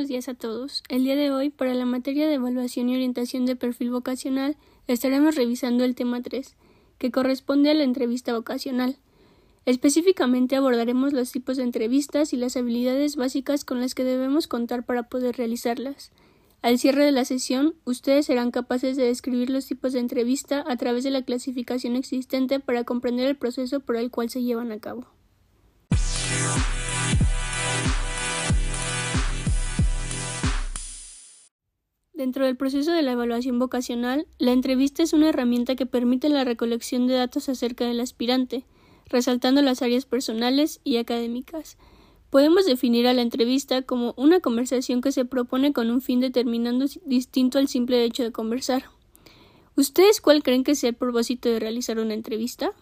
buenos días a todos. El día de hoy, para la materia de evaluación y orientación de perfil vocacional, estaremos revisando el tema 3, que corresponde a la entrevista vocacional. Específicamente abordaremos los tipos de entrevistas y las habilidades básicas con las que debemos contar para poder realizarlas. Al cierre de la sesión, ustedes serán capaces de describir los tipos de entrevista a través de la clasificación existente para comprender el proceso por el cual se llevan a cabo. Dentro del proceso de la evaluación vocacional, la entrevista es una herramienta que permite la recolección de datos acerca del aspirante, resaltando las áreas personales y académicas. Podemos definir a la entrevista como una conversación que se propone con un fin determinado distinto al simple hecho de conversar. ¿Ustedes cuál creen que sea el propósito de realizar una entrevista?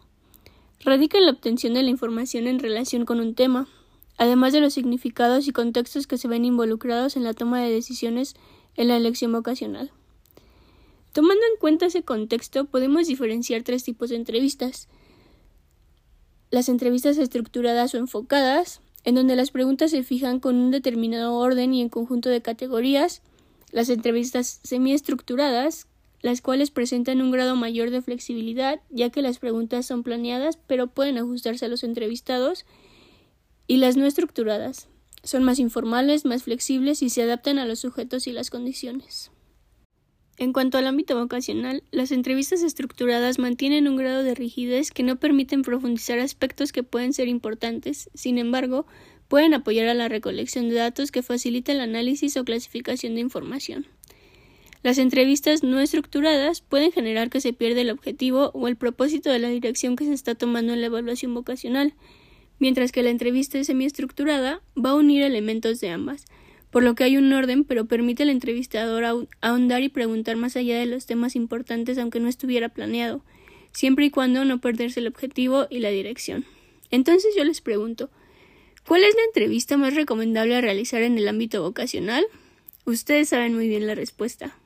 Radica en la obtención de la información en relación con un tema, además de los significados y contextos que se ven involucrados en la toma de decisiones en la elección vocacional. Tomando en cuenta ese contexto, podemos diferenciar tres tipos de entrevistas. Las entrevistas estructuradas o enfocadas, en donde las preguntas se fijan con un determinado orden y en conjunto de categorías. Las entrevistas semiestructuradas, las cuales presentan un grado mayor de flexibilidad, ya que las preguntas son planeadas, pero pueden ajustarse a los entrevistados. Y las no estructuradas, son más informales, más flexibles y se adaptan a los sujetos y las condiciones. En cuanto al ámbito vocacional, las entrevistas estructuradas mantienen un grado de rigidez que no permiten profundizar aspectos que pueden ser importantes, sin embargo, pueden apoyar a la recolección de datos que facilita el análisis o clasificación de información. Las entrevistas no estructuradas pueden generar que se pierda el objetivo o el propósito de la dirección que se está tomando en la evaluación vocacional, mientras que la entrevista semiestructurada va a unir elementos de ambas, por lo que hay un orden, pero permite al entrevistador ahondar y preguntar más allá de los temas importantes aunque no estuviera planeado, siempre y cuando no perderse el objetivo y la dirección. Entonces yo les pregunto, ¿cuál es la entrevista más recomendable a realizar en el ámbito vocacional? Ustedes saben muy bien la respuesta.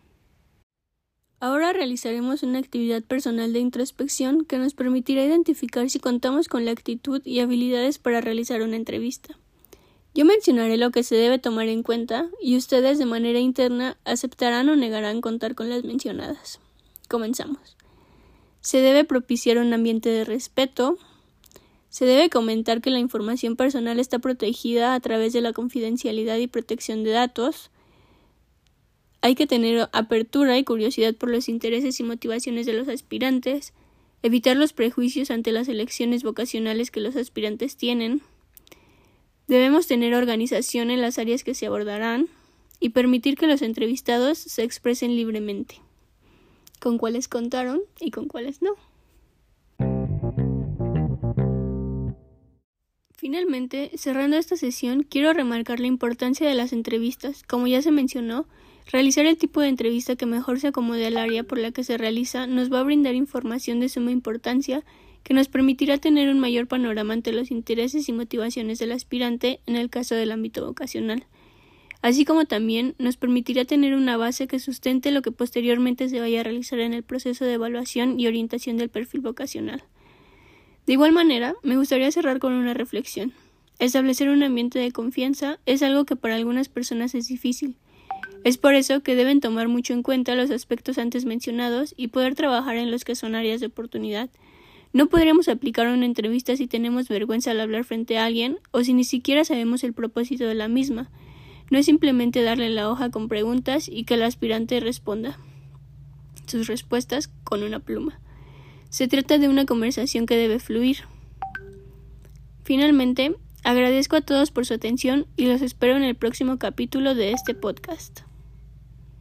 Ahora realizaremos una actividad personal de introspección que nos permitirá identificar si contamos con la actitud y habilidades para realizar una entrevista. Yo mencionaré lo que se debe tomar en cuenta y ustedes de manera interna aceptarán o negarán contar con las mencionadas. Comenzamos. Se debe propiciar un ambiente de respeto. Se debe comentar que la información personal está protegida a través de la confidencialidad y protección de datos. Hay que tener apertura y curiosidad por los intereses y motivaciones de los aspirantes, evitar los prejuicios ante las elecciones vocacionales que los aspirantes tienen. Debemos tener organización en las áreas que se abordarán y permitir que los entrevistados se expresen libremente, con cuáles contaron y con cuáles no. Finalmente, cerrando esta sesión, quiero remarcar la importancia de las entrevistas. Como ya se mencionó, Realizar el tipo de entrevista que mejor se acomode al área por la que se realiza nos va a brindar información de suma importancia que nos permitirá tener un mayor panorama ante los intereses y motivaciones del aspirante en el caso del ámbito vocacional, así como también nos permitirá tener una base que sustente lo que posteriormente se vaya a realizar en el proceso de evaluación y orientación del perfil vocacional. De igual manera, me gustaría cerrar con una reflexión. Establecer un ambiente de confianza es algo que para algunas personas es difícil, es por eso que deben tomar mucho en cuenta los aspectos antes mencionados y poder trabajar en los que son áreas de oportunidad. No podríamos aplicar una entrevista si tenemos vergüenza al hablar frente a alguien o si ni siquiera sabemos el propósito de la misma. No es simplemente darle la hoja con preguntas y que el aspirante responda sus respuestas con una pluma. Se trata de una conversación que debe fluir. Finalmente, agradezco a todos por su atención y los espero en el próximo capítulo de este podcast.